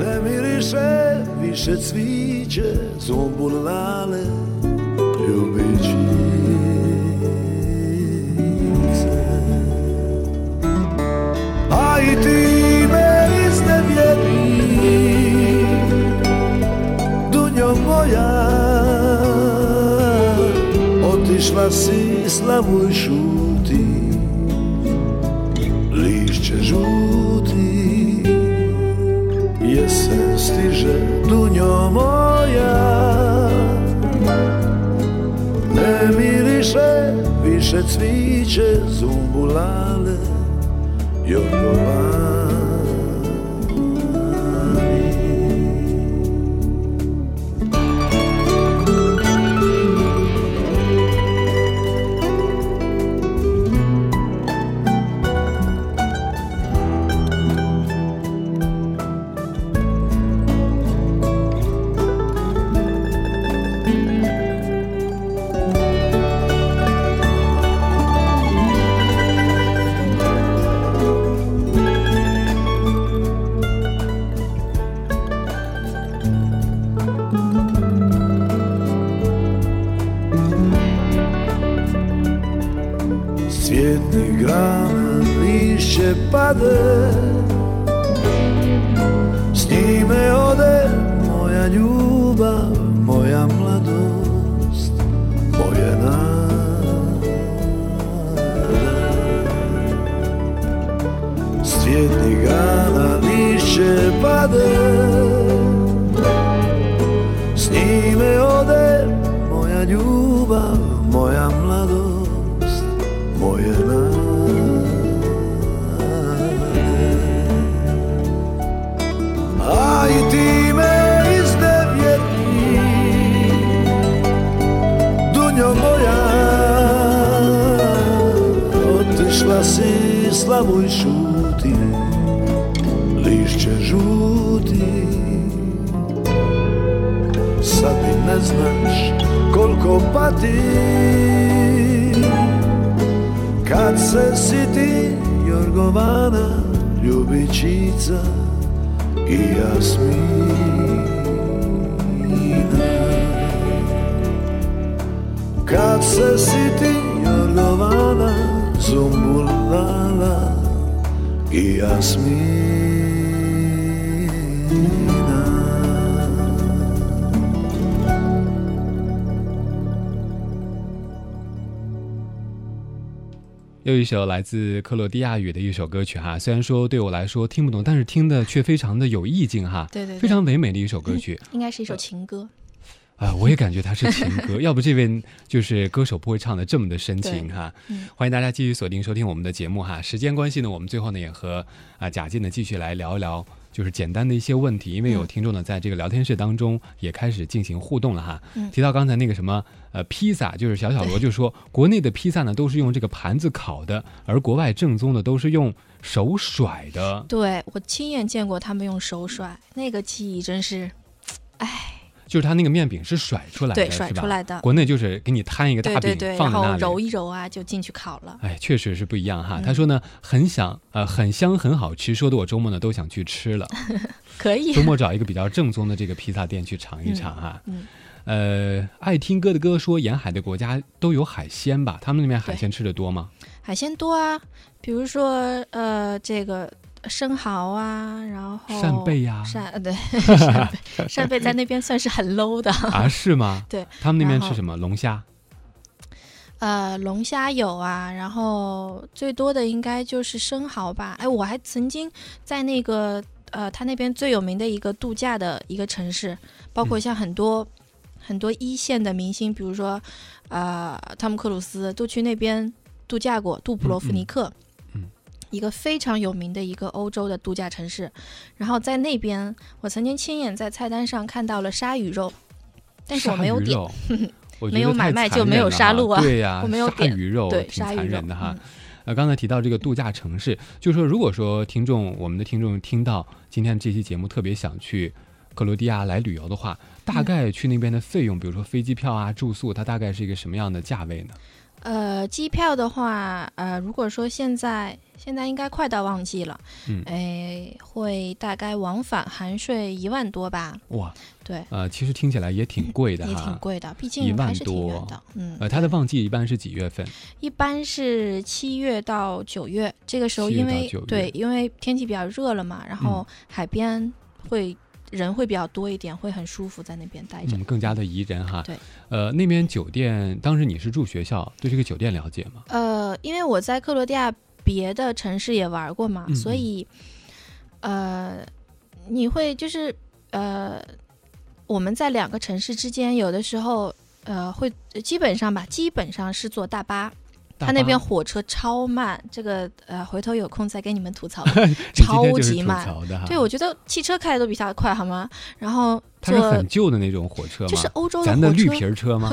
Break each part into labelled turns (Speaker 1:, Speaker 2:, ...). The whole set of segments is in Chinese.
Speaker 1: Ne miriše više cviće, zumbul lale, ljubičice. I ti me iznevjeri, dunjo moja, otišla si slavuj šuti, lišće cviće zumbulale Jorgovani moja mladost, moje nade S cvjetnih grana lišće pade slavu i šuti Lišće žuti. Sad i ne znaš koliko pati. Kad se siti Jorgovana Ljubičica i Jasmina. Kad se siti Jorgovana Zumbulala i Jasmina
Speaker 2: 又一首来自克罗地亚语的一首歌曲哈，虽然说对我来说听不懂，但是听的却非常的有意境哈，
Speaker 3: 对对对
Speaker 2: 非常唯美的一首歌曲
Speaker 3: 应该是一首情歌。
Speaker 2: 啊，我也感觉它是情歌，要不这位就是歌手不会唱的这么的深情哈。
Speaker 3: 嗯
Speaker 2: 欢迎大家继续锁定收听我们的节目哈。时间关系呢，我们最后呢也和啊贾静呢继续来聊一聊。就是简单的一些问题，因为有
Speaker 3: 嗯
Speaker 2: 听众呢在这个聊天室当中也开始进行互动了哈。
Speaker 3: 嗯
Speaker 2: 提到刚才那个什么呃披萨，就是小小罗就说，国内的披萨呢都是用这个盘子烤的，而国外正宗的都是用手甩的。
Speaker 3: 对我亲眼见过他们用手甩，那个技艺真是，哎，
Speaker 2: 就是它那个面饼是甩出来的，
Speaker 3: 对，甩出来的，
Speaker 2: 国内就是给你摊一个大饼
Speaker 3: 对对对，
Speaker 2: 放在那里，
Speaker 3: 然后揉一揉啊，就进去烤了。
Speaker 2: 哎，确实是不一样哈。
Speaker 3: 嗯
Speaker 2: 他说呢，很想呃，很香，很好吃，说的我周末呢都想去吃了。
Speaker 3: 可以
Speaker 2: 周，末找一个比较正宗的这个披萨店去尝一尝哈。
Speaker 3: 嗯，
Speaker 2: 呃，爱听歌的歌说，沿海的国家都有海鲜吧？他们那边海鲜吃的多吗？
Speaker 3: 海鲜多啊，比如说呃，这个生蚝啊，然后
Speaker 2: 扇贝呀
Speaker 3: 扇呃对扇贝，扇贝在那边算是很 low 的。
Speaker 2: 啊，是吗？
Speaker 3: 对，
Speaker 2: 他们那边吃什么？龙虾。
Speaker 3: 呃，龙虾有啊，然后最多的应该就是生蚝吧。哎，我还曾经在那个呃，他那边最有名的一个度假的一个城市，包括
Speaker 2: 嗯
Speaker 3: 像很多、很多一线的明星，比如说呃，汤姆克鲁斯都去那边度假过，杜普罗夫尼克。
Speaker 2: 嗯嗯
Speaker 3: 一个非常有名的一个欧洲的度假城市，然后在那边，我曾经亲眼在菜单上看到了鲨鱼肉，但是我没有点，没有买卖就没有杀戮啊
Speaker 2: 对呀、
Speaker 3: 我没有
Speaker 2: 鲨
Speaker 3: 点
Speaker 2: 鱼肉挺
Speaker 3: 对鲨鱼肉
Speaker 2: 残忍的哈。刚才提到这个度假城市，就是说，如果说听众我们的听众听到今天这期节目特别想去克罗地亚来旅游的话，大
Speaker 3: 嗯
Speaker 2: 概去那边的费用，比如说飞机票啊、住宿，它大概是一个什么样的价位呢？
Speaker 3: 呃，机票的话，呃，如果说现在现在应该快到旺季了，
Speaker 2: 嗯
Speaker 3: 哎，会大概往返含税一万多吧？
Speaker 2: 哇，
Speaker 3: 对，
Speaker 2: 呃，其实听起来也挺贵的
Speaker 3: 也挺。贵的，毕竟
Speaker 2: 一
Speaker 3: 竟
Speaker 2: 万多
Speaker 3: 的。嗯，
Speaker 2: 呃，它的旺季一般是几月份？
Speaker 3: 一般是七月到九月，这个时候因为对，因为天气比较热了嘛，然后海边会人会比较多一点，会很舒服在那边待着。
Speaker 2: 嗯，更加的宜人哈。
Speaker 3: 对，
Speaker 2: 呃，那边酒店，当时你是住学校，对这个酒店了解吗？
Speaker 3: 呃，因为我在克罗地亚别的城市也玩过嘛，
Speaker 2: 嗯
Speaker 3: 所以呃，你会就是呃，我们在两个城市之间，有的时候呃会基本上吧，基本上是坐大巴。
Speaker 2: 大
Speaker 3: 他那边火车超慢，这个呃，回头有空再给你们吐槽。超级慢。对，我觉得汽车开的都比它快，好吗？然后
Speaker 2: 它是
Speaker 3: 坐
Speaker 2: 很旧的那种火车吗？
Speaker 3: 这是欧洲
Speaker 2: 咱的绿
Speaker 3: 火车，
Speaker 2: 皮儿车吗？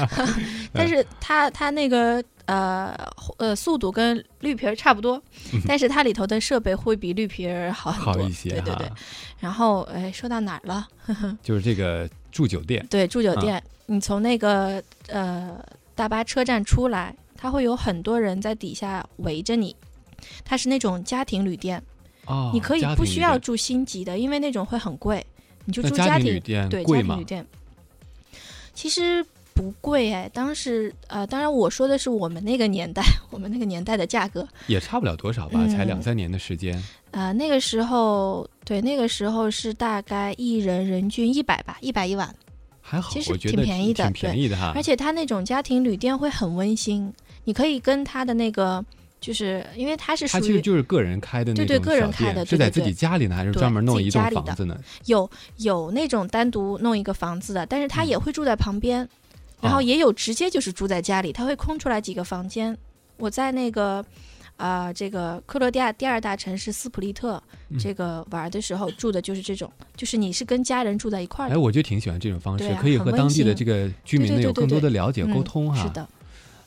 Speaker 3: 但是它它那个呃呃速度跟绿皮儿差不多，但是它里头的设备会比绿皮儿好很多。
Speaker 2: 好一些。
Speaker 3: 对对对。然后哎，说到哪儿了？
Speaker 2: 就是这个住酒店，
Speaker 3: 对，住酒
Speaker 2: 啊
Speaker 3: 店，你从那个呃大巴车站出来，它会有很多人在底下围着你。它是那种家庭旅店，
Speaker 2: 哦，
Speaker 3: 你可以不需要住星级的，因为那种会很贵，你就住家庭
Speaker 2: 庭旅店
Speaker 3: 对家庭旅？店。其实不贵哎，当时呃，当然我说的是我们那个年代，我们那个年代的价格。
Speaker 2: 也差不了多少吧，才两
Speaker 3: 嗯
Speaker 2: 三年的时间。
Speaker 3: 呃，那个时候对，那个时候是大概一人人均一百吧，一百一晚。
Speaker 2: 还好，
Speaker 3: 其实挺便宜的
Speaker 2: 挺便宜的哈。
Speaker 3: 而且它那种家庭旅店会很温馨，你可以跟他的那个，就是因为他是属于
Speaker 2: 它其实就是个人开的那种
Speaker 3: 对对个人开的
Speaker 2: 是在自己家里呢，还是
Speaker 3: 对
Speaker 2: 专门弄一栋房子呢？
Speaker 3: 有有那种单独弄一个房子的，但是他也会住在旁边，然后
Speaker 2: 哦
Speaker 3: 也有直接就是住在家里，他会空出来几个房间。我在那个。啊、这个克罗地亚第二大城市斯普利特，
Speaker 2: 嗯
Speaker 3: 这个玩的时候住的就是这种，就是你是跟家人住在一块儿
Speaker 2: 哎，
Speaker 3: 的，
Speaker 2: 我就挺喜欢这种方式，可以和当地的这个居民有更多的了解、沟
Speaker 3: 嗯
Speaker 2: 通哈。
Speaker 3: 是的，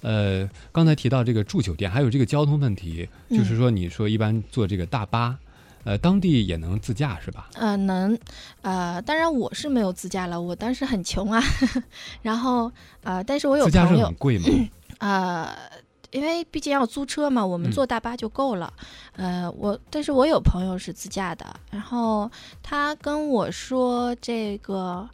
Speaker 2: 呃，刚才提到这个住酒店，还有这个交通问题，就是
Speaker 3: 嗯
Speaker 2: 说你说一般坐这个大巴，呃，当地也能自驾是吧？
Speaker 3: 呃，能，呃，当然我是没有自驾了，我当时很穷啊，然后呃，但是我有
Speaker 2: 自驾是
Speaker 3: 朋友
Speaker 2: 很，贵吗？
Speaker 3: 呃，因为毕竟要租车嘛，我们
Speaker 2: 嗯
Speaker 3: 坐大巴就够了。呃，我但是我有朋友是自驾的，然后他跟我说，这个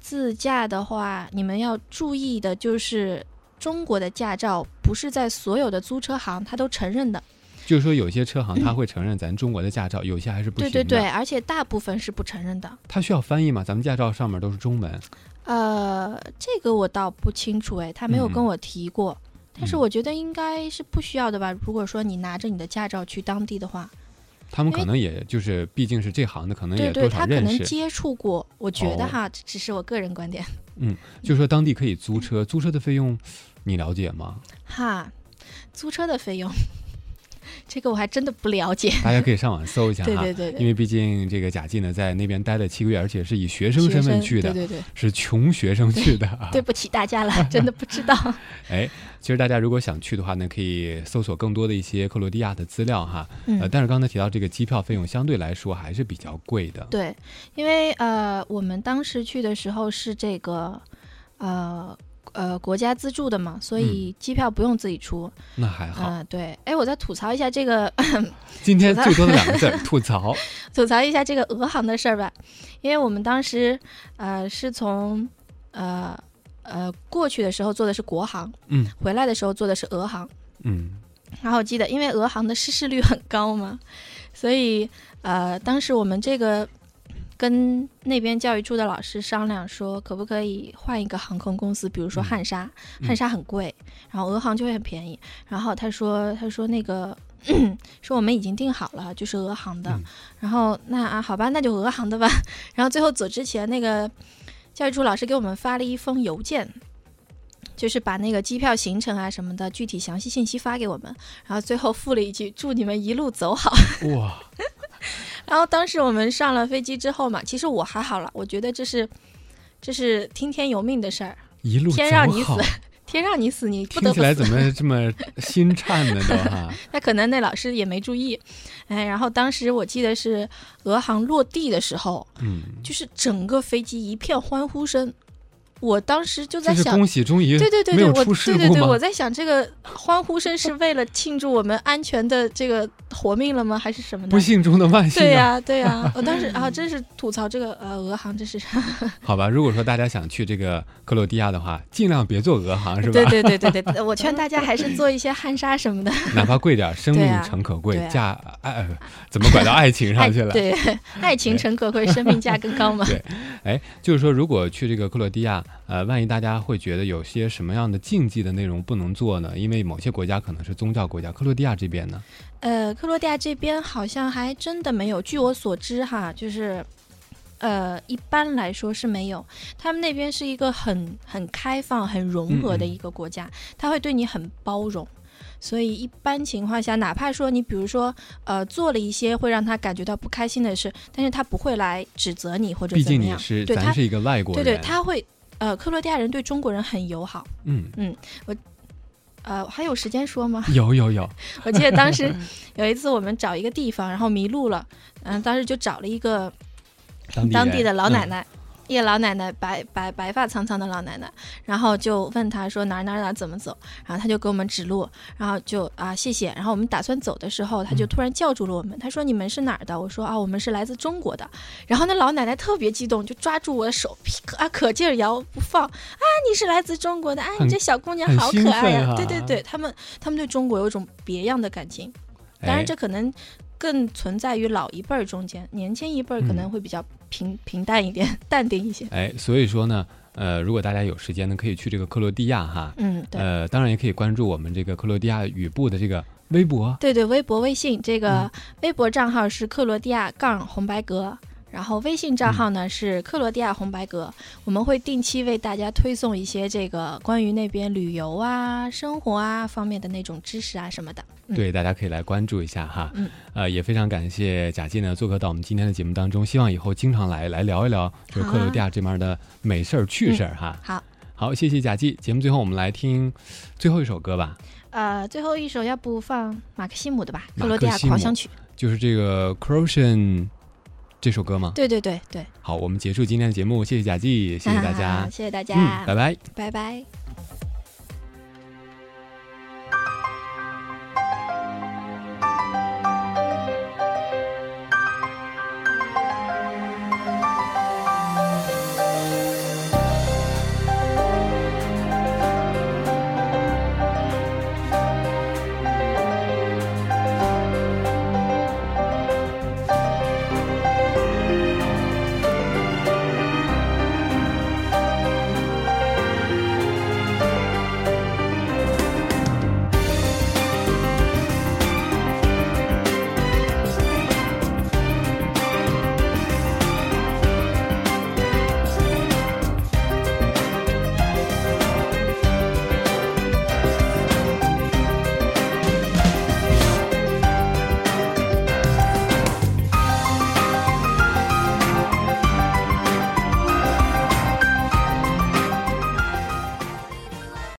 Speaker 3: 自驾的话，你们要注意的就是中国的驾照不是在所有的租车行他都承认的，
Speaker 2: 就是说有些车行他会承认咱中国的驾照，有些还是不行的。
Speaker 3: 对对对，而且大部分是不承认的。
Speaker 2: 他需要翻译吗？咱们驾照上面都是中文。
Speaker 3: 呃，这个我倒不清楚哎，他没有跟
Speaker 2: 嗯
Speaker 3: 我提过。但是
Speaker 2: 嗯
Speaker 3: 我觉得应该是不需要的吧。如果说你拿着你的驾照去当地的话，
Speaker 2: 他们可能也就是，毕竟是这行的，可能
Speaker 3: 对对，
Speaker 2: 也多少
Speaker 3: 他可。能接触过。我觉得
Speaker 2: 哦
Speaker 3: 哈，这只是我个人观点 嗯
Speaker 2: 就说当地可以租车，租车的费用你了解吗？
Speaker 3: 哈。租车的费用，这个我还真的不了解。
Speaker 2: 大家可以上网搜一下哈。
Speaker 3: 对对对对，
Speaker 2: 因为毕竟这个贾季呢，在那边待了七个月，而且是以学生身份去的，
Speaker 3: 对对对，
Speaker 2: 是穷学生去的啊。
Speaker 3: 对不起大家了，真的不知道。
Speaker 2: 哎，其实大家如果想去的话呢，可以搜索更多的一些克罗地亚的资料哈。呃，
Speaker 3: 嗯，
Speaker 2: 但是刚才提到这个机票费用相对来说还是比较贵的。
Speaker 3: 对，因为呃，我们当时去的时候是这个呃呃国家资助的嘛，所以机票不用自己出。
Speaker 2: 那还嗯好。
Speaker 3: 嗯、对。哎，我再吐槽一下这个
Speaker 2: 今天最多的两个字 吐槽。
Speaker 3: 吐槽一下这个俄航的事儿吧，因为我们当时呃是从呃呃过去的时候坐的是国航，
Speaker 2: 嗯
Speaker 3: 回来的时候坐的是俄航。
Speaker 2: 嗯
Speaker 3: 然后我记得，因为俄航的失事率很高嘛，所以呃当时我们这个跟那边教育处的老师商量说，可不可以换一个航空公司，比如说
Speaker 2: 嗯
Speaker 3: 汉莎，
Speaker 2: 嗯
Speaker 3: 汉莎很贵，然后俄航就会很便宜。然后他说他说那个 说我们已经订好了，就是俄航的。
Speaker 2: 嗯
Speaker 3: 然后那啊好吧，那就俄航的吧。然后最后走之前，那个教育处老师给我们发了一封邮件。就是把那个机票行程啊什么的具体详细信息发给我们，然后最后附了一句“祝你们一路走好”。
Speaker 2: 哇，
Speaker 3: 然后当时我们上了飞机之后嘛，其实我还好了，我觉得这是这是听天由命的事儿，
Speaker 2: 一路
Speaker 3: 天让你死，天让你死，你不得不
Speaker 2: 听起来怎
Speaker 3: 死。
Speaker 2: 么这么心颤呢？都哈。
Speaker 3: 那可能那老师也没注意，哎，然后当时我记得是俄航落地的时候，
Speaker 2: 嗯，
Speaker 3: 就是整个飞机一片欢呼声，我当时就在想，
Speaker 2: 恭喜终于
Speaker 3: 对对对对，我对对对，我在想这个欢呼声是为了庆祝我们安全的这个活命了吗？还是什么的
Speaker 2: 不？幸中的万幸、啊。
Speaker 3: 对呀、对呀、我当时啊，真是吐槽这个呃俄航，真是，
Speaker 2: 好吧，如果说大家想去这个克罗地亚的话，尽量别坐俄航，是吧？
Speaker 3: 对对对对对，我劝大家还是做一些汉莎什么的，
Speaker 2: 哪怕贵点儿，生命诚可贵，价爱、呃怎么拐到爱情上去了？
Speaker 3: 对，爱情诚可贵，生命价更高嘛。
Speaker 2: 对哎，就是说，如果去这个克罗地亚，呃，万一大家会觉得有些什么样的禁忌的内容不能做呢？因为某些国家可能是宗教国家，克罗地亚这边呢，
Speaker 3: 呃，克罗地亚这边好像还真的没有，据我所知哈，就是。呃，一般来说是没有，他们那边是一个很很开放、很融合的一个国家，他会对你很包容，所以一般情况下，哪怕说你比如说呃做了一些会让他感觉到不开心的事，但是他不会来指责你或者
Speaker 2: 毕
Speaker 3: 怎么样，
Speaker 2: 竟你是
Speaker 3: 对他
Speaker 2: 咱是一个外国人，
Speaker 3: 对对，他会呃，克罗地亚人对中国人很友好，
Speaker 2: 嗯。
Speaker 3: 嗯，我，呃，还有时间说吗？
Speaker 2: 有有有，
Speaker 3: 我记得当时 有一次我们找一个地方，然后迷路了，嗯、当时就找了一个
Speaker 2: 当地
Speaker 3: 的老奶
Speaker 2: 嗯
Speaker 3: 奶，一个老奶奶，白白白发苍苍的老奶奶，然后就问她说哪儿哪儿哪儿怎么走，然后她就给我们指路，然后就啊谢谢，然后我们打算走的时候，她就
Speaker 2: 嗯。
Speaker 3: 突然叫住了我们，她说你们是哪儿的？我说啊我们是来自中国的，然后那老奶奶特别激动，就抓住我的手，啊可劲儿摇不放，啊你是来自中国的，啊你这小姑娘好可爱呀、
Speaker 2: 啊
Speaker 3: 对对对，他们他们对中国有一种别样的感情。当然，
Speaker 2: 哎。
Speaker 3: 这可能更存在于老一辈儿中间，年轻一辈儿可能
Speaker 2: 嗯
Speaker 3: 会比较平、平淡一点、淡定一些。
Speaker 2: 哎，所以说呢，呃，如果大家有时间呢，可以去这个克罗地亚哈，
Speaker 3: 嗯，对。
Speaker 2: 呃，当然也可以关注我们这个克罗地亚语部的这个微博，
Speaker 3: 对对，微博、微信这个
Speaker 2: 嗯
Speaker 3: 微博账号是克罗地亚杠红白格，然后微信账号呢是克罗地亚红白格。我们会定期为大家推送一些这个关于那边旅游啊、生活啊方面的那种知识啊什么的。嗯
Speaker 2: 对，大家可以来关注一下哈。
Speaker 3: 嗯，
Speaker 2: 呃，也非常感谢贾静呢做客到我们今天的节目当中，希望以后经常来来聊一聊就是克罗地亚这边的美事儿、趣事儿哈。
Speaker 3: 好，
Speaker 2: 好，谢谢贾季。节目最后我们来听最后一首歌吧，
Speaker 3: 呃，最后一首要不放马克西姆的吧，《克罗地亚狂想曲》。
Speaker 2: 就是这个 Croatian 这首歌吗？
Speaker 3: 对对对对，
Speaker 2: 好，我们结束今天的节目，谢谢贾季，谢谢大家
Speaker 3: 谢谢大家，
Speaker 2: 嗯，拜拜。
Speaker 3: 拜拜。